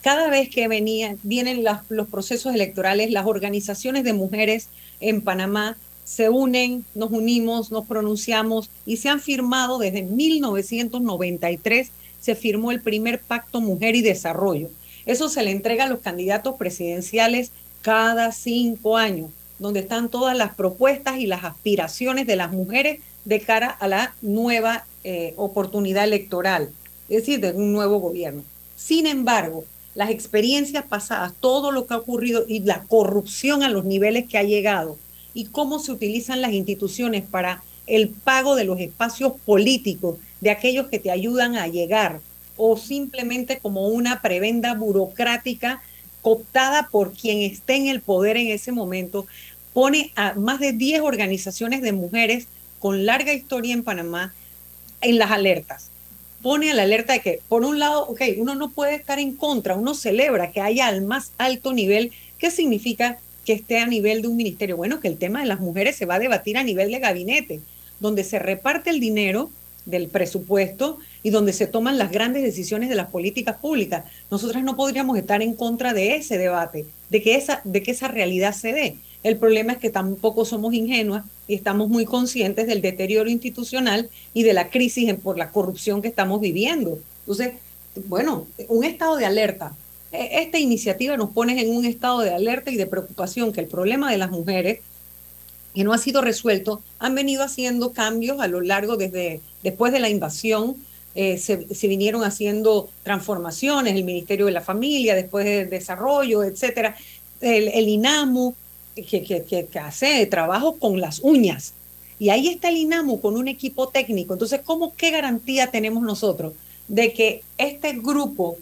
Cada vez que venían, vienen los procesos electorales, las organizaciones de mujeres en Panamá se unen, nos unimos, nos pronunciamos y se han firmado desde 1993, se firmó el primer pacto Mujer y Desarrollo. Eso se le entrega a los candidatos presidenciales cada cinco años donde están todas las propuestas y las aspiraciones de las mujeres de cara a la nueva eh, oportunidad electoral, es decir, de un nuevo gobierno. Sin embargo, las experiencias pasadas, todo lo que ha ocurrido y la corrupción a los niveles que ha llegado y cómo se utilizan las instituciones para el pago de los espacios políticos de aquellos que te ayudan a llegar o simplemente como una prebenda burocrática cooptada por quien esté en el poder en ese momento, pone a más de 10 organizaciones de mujeres con larga historia en Panamá en las alertas. Pone a la alerta de que, por un lado, ok, uno no puede estar en contra, uno celebra que haya al más alto nivel. ¿Qué significa que esté a nivel de un ministerio? Bueno, que el tema de las mujeres se va a debatir a nivel de gabinete, donde se reparte el dinero del presupuesto y donde se toman las grandes decisiones de las políticas públicas. Nosotras no podríamos estar en contra de ese debate, de que esa, de que esa realidad se dé. El problema es que tampoco somos ingenuas y estamos muy conscientes del deterioro institucional y de la crisis por la corrupción que estamos viviendo. Entonces, bueno, un estado de alerta. E, esta iniciativa nos pone en un estado de alerta y de preocupación que el problema de las mujeres que no ha sido resuelto, han venido haciendo cambios a lo largo desde después de la invasión, eh, se, vinieron haciendo transformaciones, el Ministerio de la Familia, después del Desarrollo, etcétera, el, el INAMU, que, que, hace trabajo con las uñas. Y ahí está el INAMU con un equipo técnico. Entonces, ¿cómo, qué garantía tenemos nosotros de que este grupo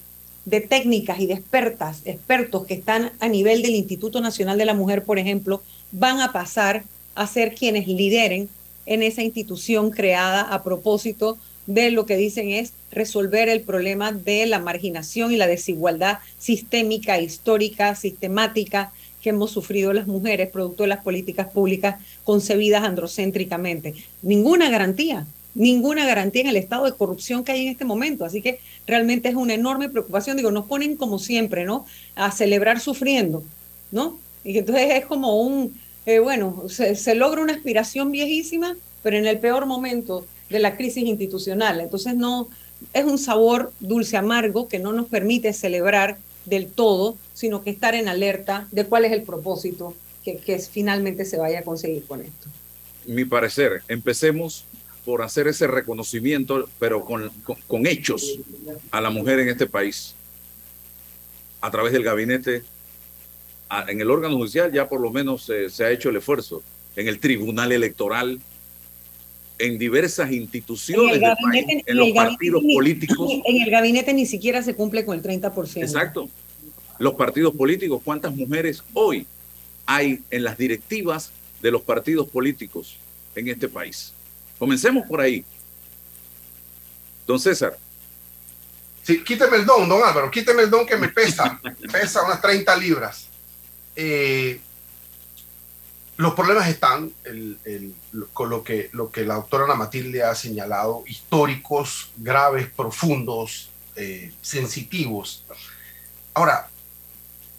de técnicas y de expertas, expertos que están a nivel del Instituto Nacional de la Mujer, por ejemplo, van a pasar a ser quienes lideren en esa institución creada a propósito de lo que dicen es resolver el problema de la marginación y la desigualdad sistémica, histórica, sistemática que hemos sufrido las mujeres producto de las políticas públicas concebidas androcéntricamente. Ninguna garantía ninguna garantía en el estado de corrupción que hay en este momento. Así que realmente es una enorme preocupación. Digo, nos ponen como siempre, ¿no? A celebrar sufriendo, ¿no? Y entonces es como un, eh, bueno, se, se logra una aspiración viejísima, pero en el peor momento de la crisis institucional. Entonces no, es un sabor dulce amargo que no nos permite celebrar del todo, sino que estar en alerta de cuál es el propósito que, finalmente se vaya a conseguir con esto. Mi parecer, empecemos por hacer ese reconocimiento, pero con, hechos a la mujer en este país, a través del gabinete, en el órgano judicial ya por lo menos eh, se ha hecho el esfuerzo, en el tribunal electoral, en diversas instituciones En el del gabinete- país, en en los partidos ni- políticos. En el gabinete ni siquiera se cumple con el 30%. Exacto. Los partidos políticos, ¿cuántas mujeres hoy hay en las directivas de los partidos políticos en este país? Comencemos por ahí. Don César. Sí, quíteme el don, don Álvaro, quíteme el don que me pesa, <laughs> pesa unas 30 libras. Eh, los problemas están, el- el- con lo que, lo que la doctora Ana Matilde ha señalado, históricos, graves, profundos, eh, sensitivos. Ahora,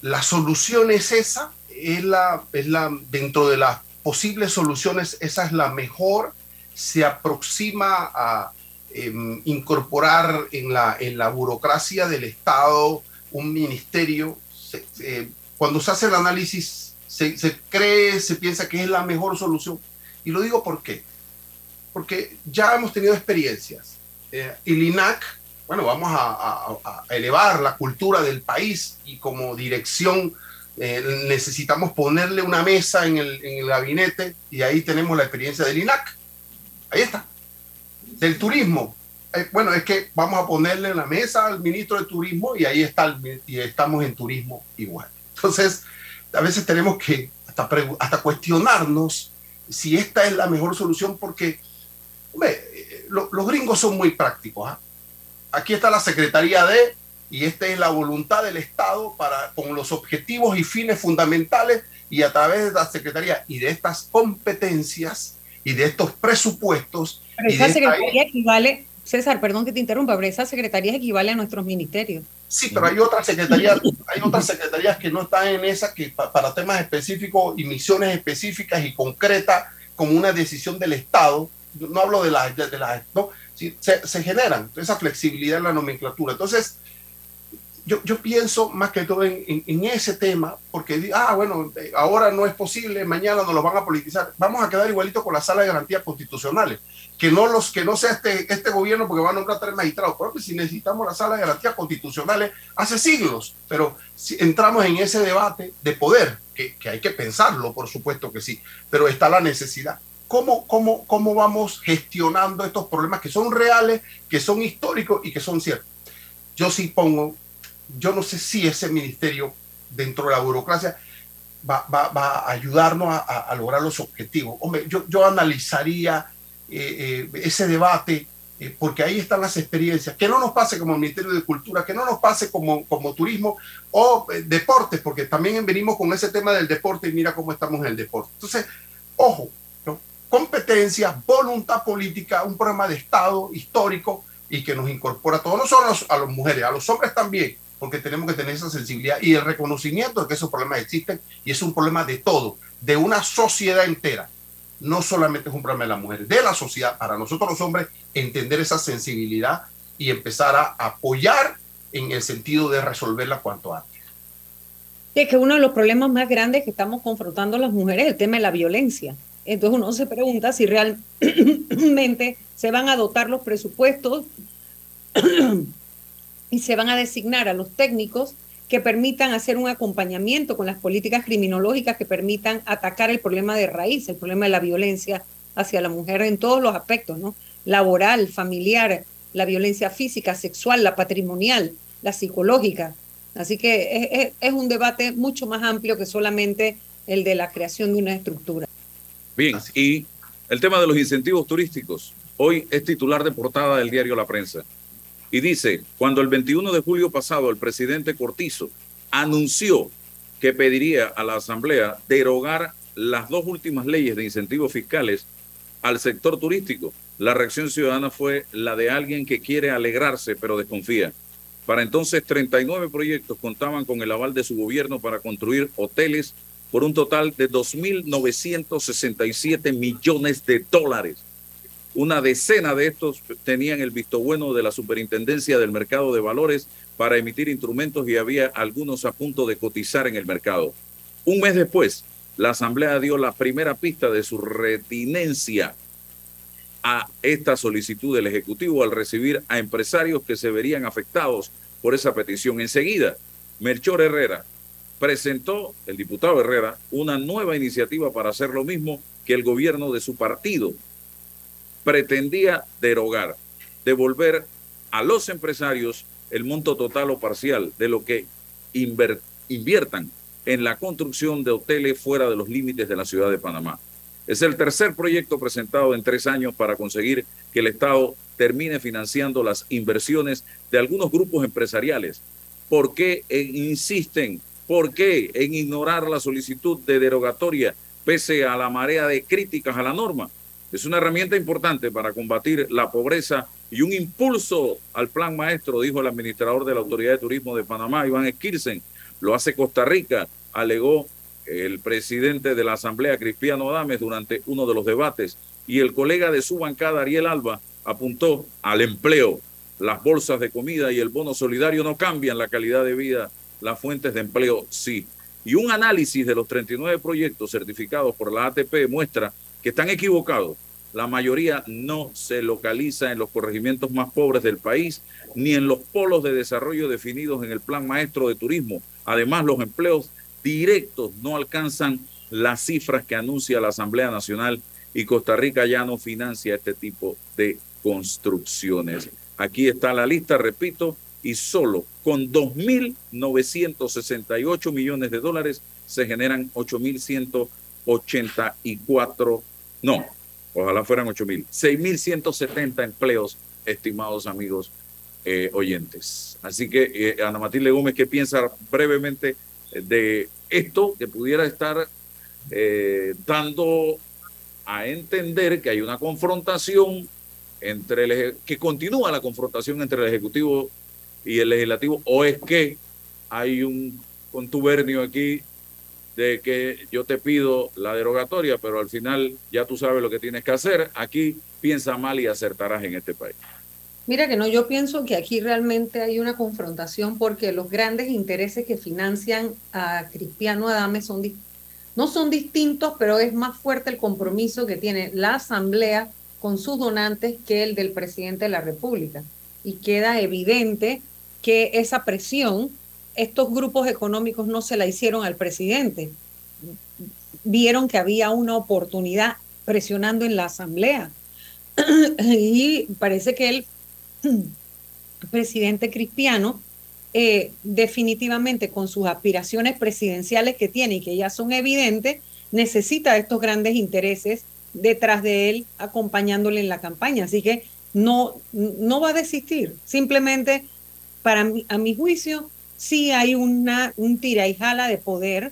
la solución es esa, es la, es la, dentro de las posibles soluciones, esa es la mejor, se aproxima a em, incorporar en la, en la burocracia del Estado un ministerio. Cuando se hace el análisis, se, se cree, se piensa que es la mejor solución. Y lo digo por qué. Porque ya hemos tenido experiencias. Eh, el INAC, bueno, vamos a, elevar la cultura del país y como dirección eh, necesitamos ponerle una mesa en el, en el gabinete y ahí tenemos la experiencia del INAC. Ahí está. Del turismo. Eh, bueno, es que vamos a ponerle en la mesa al ministro de turismo y ahí está y estamos en turismo igual. Entonces, a veces tenemos que hasta, cuestionarnos si esta es la mejor solución porque, hombre, eh, lo- los gringos son muy prácticos. ¿ah? Aquí está la Secretaría de, y esta es la voluntad del Estado para, con los objetivos y fines fundamentales, y a través de la Secretaría y de estas competencias y de estos presupuestos. Pero esa esta- secretaría equivale, César, perdón que te interrumpa, pero esa secretaría equivale a nuestros ministerios. Sí, pero hay otras secretarías, <laughs> hay otras secretarías que no están en esa que pa- para temas específicos y misiones específicas y concretas como una decisión del Estado. No hablo de las, de, de las, no, sí, se, se generan esa flexibilidad en la nomenclatura. Entonces, yo, yo pienso más que todo en, en- en ese tema, porque, ah, bueno, eh, ahora no es posible, mañana nos lo van a politizar. Vamos a quedar igualito con la sala de garantías constitucionales. Que no, los, que no sea este, este gobierno porque va a nombrar tres magistrados. Pero si necesitamos la sala de garantías constitucionales hace siglos, pero si entramos en ese debate de poder, que, que hay que pensarlo, por supuesto que sí, pero está la necesidad. ¿Cómo, cómo, ¿Cómo vamos gestionando estos problemas que son reales, que son históricos y que son ciertos? Yo sí pongo yo no sé si ese ministerio dentro de la burocracia va, va- va a ayudarnos a, lograr los objetivos. Hombre, yo, yo analizaría eh, eh, ese debate, eh, porque ahí están las experiencias. Que no nos pase como Ministerio de Cultura, que no nos pase como, como turismo o deportes, porque también venimos con ese tema del deporte y mira cómo estamos en el deporte. Entonces, ojo, competencia, voluntad política, un programa de Estado histórico y que nos incorpora a todos, no solo a las mujeres, a los hombres también, porque tenemos que tener esa sensibilidad y el reconocimiento de que esos problemas existen y es un problema de todo, de una sociedad entera. No solamente es un problema de las mujeres, de la sociedad, para nosotros los hombres, entender esa sensibilidad y empezar a apoyar en el sentido de resolverla cuanto antes. Es que uno de los problemas más grandes que estamos confrontando las mujeres es el tema de la violencia. Entonces uno se pregunta si realmente <clears throat> se van a dotar los presupuestos <clears throat> y se van a designar a los técnicos que permitan hacer un acompañamiento con las políticas criminológicas que permitan atacar el problema de raíz, el problema de la violencia hacia la mujer en todos los aspectos, ¿no? Laboral, familiar, la violencia física, sexual, la patrimonial, la psicológica. Así que es, es- es un debate mucho más amplio que solamente el de la creación de una estructura. Bien, y el tema de los incentivos turísticos. Hoy es titular de portada del diario La Prensa. Y dice, cuando el 21 de julio pasado el presidente Cortizo anunció que pediría a la Asamblea derogar las dos últimas leyes de incentivos fiscales al sector turístico, La reacción ciudadana fue la de alguien que quiere alegrarse pero desconfía. Para entonces, 39 proyectos contaban con el aval de su gobierno para construir hoteles por un total de 2.967 millones de dólares. Una decena de estos tenían el visto bueno de la Superintendencia del Mercado de Valores para emitir instrumentos y había algunos a punto de cotizar en el mercado. Un mes después, la Asamblea dio la primera pista de su retinencia a esta solicitud del Ejecutivo al recibir a empresarios que se verían afectados por esa petición. Enseguida, Melchor Herrera presentó, el diputado Herrera, una nueva iniciativa para hacer lo mismo que el gobierno de su partido pretendía derogar, devolver a los empresarios el monto total o parcial de lo que inviertan en la construcción de hoteles fuera de los límites de la ciudad de Panamá. Es el tercer proyecto presentado en tres años para conseguir que el Estado termine financiando las inversiones de algunos grupos empresariales. ¿Por qué en- insisten? ¿Por qué en ignorar la solicitud de derogatoria pese a la marea de críticas a la norma? Es una herramienta importante para combatir la pobreza y un impulso al plan maestro, dijo el administrador de la Autoridad de Turismo de Panamá, Iván Skirsen. Lo hace Costa Rica, alegó el presidente de la Asamblea, Cristiano Adames, durante uno de los debates. Y el colega de su bancada, Ariel Alba, apuntó al empleo. Las bolsas de comida y el bono solidario no cambian la calidad de vida, las fuentes de empleo sí. Y un análisis de los 39 proyectos certificados por la ATP muestra que están equivocados. La mayoría no se localiza en los corregimientos más pobres del país ni en los polos de desarrollo definidos en el Plan Maestro de Turismo. Además, los empleos directos no alcanzan las cifras que anuncia la Asamblea Nacional y Costa Rica ya no financia este tipo de construcciones. Aquí está la lista, repito, y solo con 2.968 millones de dólares se generan 8.184, no, ojalá fueran 8.000, 6.170 empleos estimados amigos eh, oyentes. Así que eh, Ana Matilde Gómez, ¿qué piensa brevemente de esto que pudiera estar eh, dando a entender que hay una confrontación entre el, que continúa la confrontación entre el Ejecutivo y el Legislativo, o es que hay un contubernio aquí de que yo te pido la derogatoria, pero al final ya tú sabes lo que tienes que hacer. Aquí piensa mal y acertarás en este país. Mira que no, yo pienso que aquí realmente hay una confrontación porque los grandes intereses que financian a Cristiano Adame son no son distintos, pero es más fuerte el compromiso que tiene la Asamblea con sus donantes que el del presidente de la República. Y queda evidente que esa presión, estos grupos económicos no se la hicieron al presidente. Vieron que había una oportunidad presionando en la Asamblea. <clears throat> y parece que el <clears throat> presidente Cristiano, eh, definitivamente con sus aspiraciones presidenciales que tiene y que ya son evidentes, necesita estos grandes intereses detrás de él, acompañándole en la campaña. Así que no, no va a desistir. Simplemente, para a mi juicio, sí hay una, un tira y jala de poder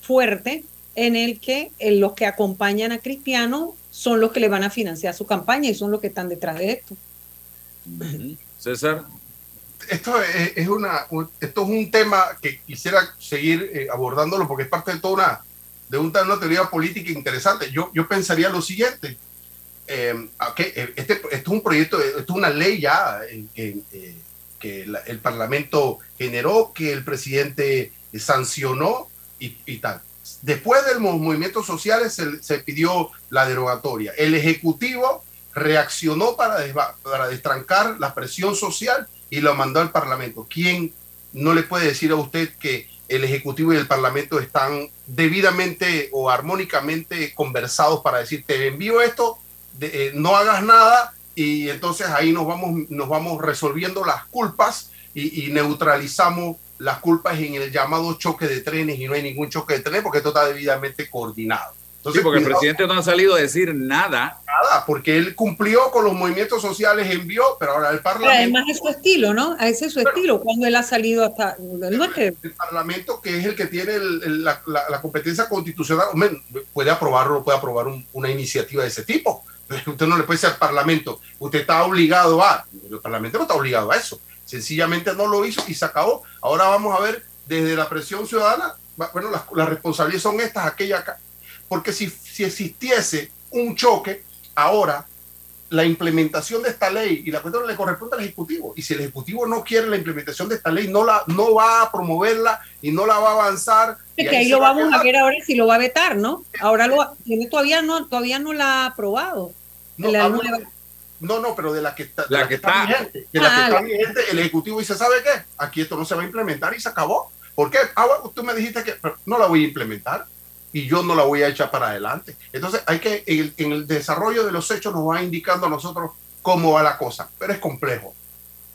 fuerte en el que eh, los que acompañan a Cristiano son los que le van a financiar su campaña y son los que están detrás de esto. César. Esto es, es una, un- esto es un tema que quisiera seguir eh, abordándolo porque es parte de toda una, de un- una teoría política interesante. Yo, yo pensaría lo siguiente. eh, eh, este, esto es un proyecto, esto es una ley ya eh, eh, que el Parlamento generó, que el presidente sancionó y, tal. Después de los movimientos sociales se, pidió la derogatoria. El Ejecutivo reaccionó para, para destrancar la presión social y lo mandó al Parlamento. ¿Quién no le puede decir a usted que el Ejecutivo y el Parlamento están debidamente o armónicamente conversados para decir, te envío esto, eh, no hagas nada y entonces ahí nos vamos, nos vamos resolviendo las culpas y, y neutralizamos las culpas en el llamado choque de trenes y no hay ningún choque de trenes porque esto está debidamente coordinado. Entonces, sí, porque el presidente no ha salido a decir nada. Nada, porque él cumplió con los movimientos sociales, envió, pero ahora el Pero Parlamento, además es su estilo, ¿no? Ese es su estilo. Cuando él ha salido hasta... no es que- el Parlamento, que es el que tiene el- el- la, la- la competencia constitucional, puede aprobarlo, puede aprobar un- una iniciativa de ese tipo. <laughs> Usted no le puede decir al Parlamento, usted está obligado a. El Parlamento no está obligado a eso. Sencillamente no lo hizo y se acabó. Ahora vamos a ver desde la presión ciudadana. Bueno, las, las responsabilidades son estas, aquellas acá. Porque si, si existiese un choque, ahora la implementación de esta ley y la cuestión le corresponde al Ejecutivo. Y si el Ejecutivo no quiere la implementación de esta ley, no, la, no va a promoverla y no la va a avanzar. Es que ahí lo va vamos a ver ahora si lo va a vetar, ¿no? Ahora lo tiene todavía no todavía no la ha aprobado. No, La hablo- nueva- no, no, pero de la que está, de La la que que está está. vigente. De la que Ah, está la- vigente, el Ejecutivo dice, ¿sabe qué? Aquí esto no se va a implementar y se acabó. ¿Por qué? Ah, bueno, tú me dijiste que pero no la voy a implementar y yo no la voy a echar para adelante. Entonces, hay que, en el, en el desarrollo de los hechos nos va indicando a nosotros cómo va la cosa, pero es complejo.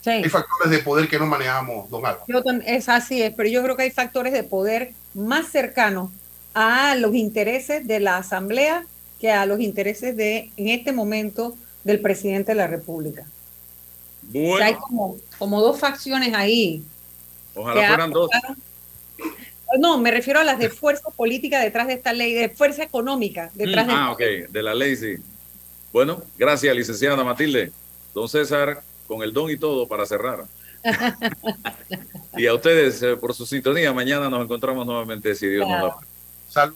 Sí. Hay factores de poder que no manejamos, don Álvaro. Yo es así, es, pero yo creo que hay factores de poder más cercanos a los intereses de la Asamblea que a los intereses de, en este momento, del presidente de la República. O sea, hay como, como dos facciones ahí. Ojalá fueran dos. No, me refiero a las de fuerza política detrás de esta ley, de fuerza económica detrás de Ah, ok, de la ley sí. Bueno, gracias, licenciada Matilde. Don César, con el don y todo para cerrar. <laughs> Y a ustedes eh, por su sintonía. Mañana nos encontramos nuevamente, si Dios nos da. Salud.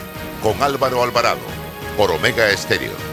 con Álvaro Alvarado por Omega Estéreo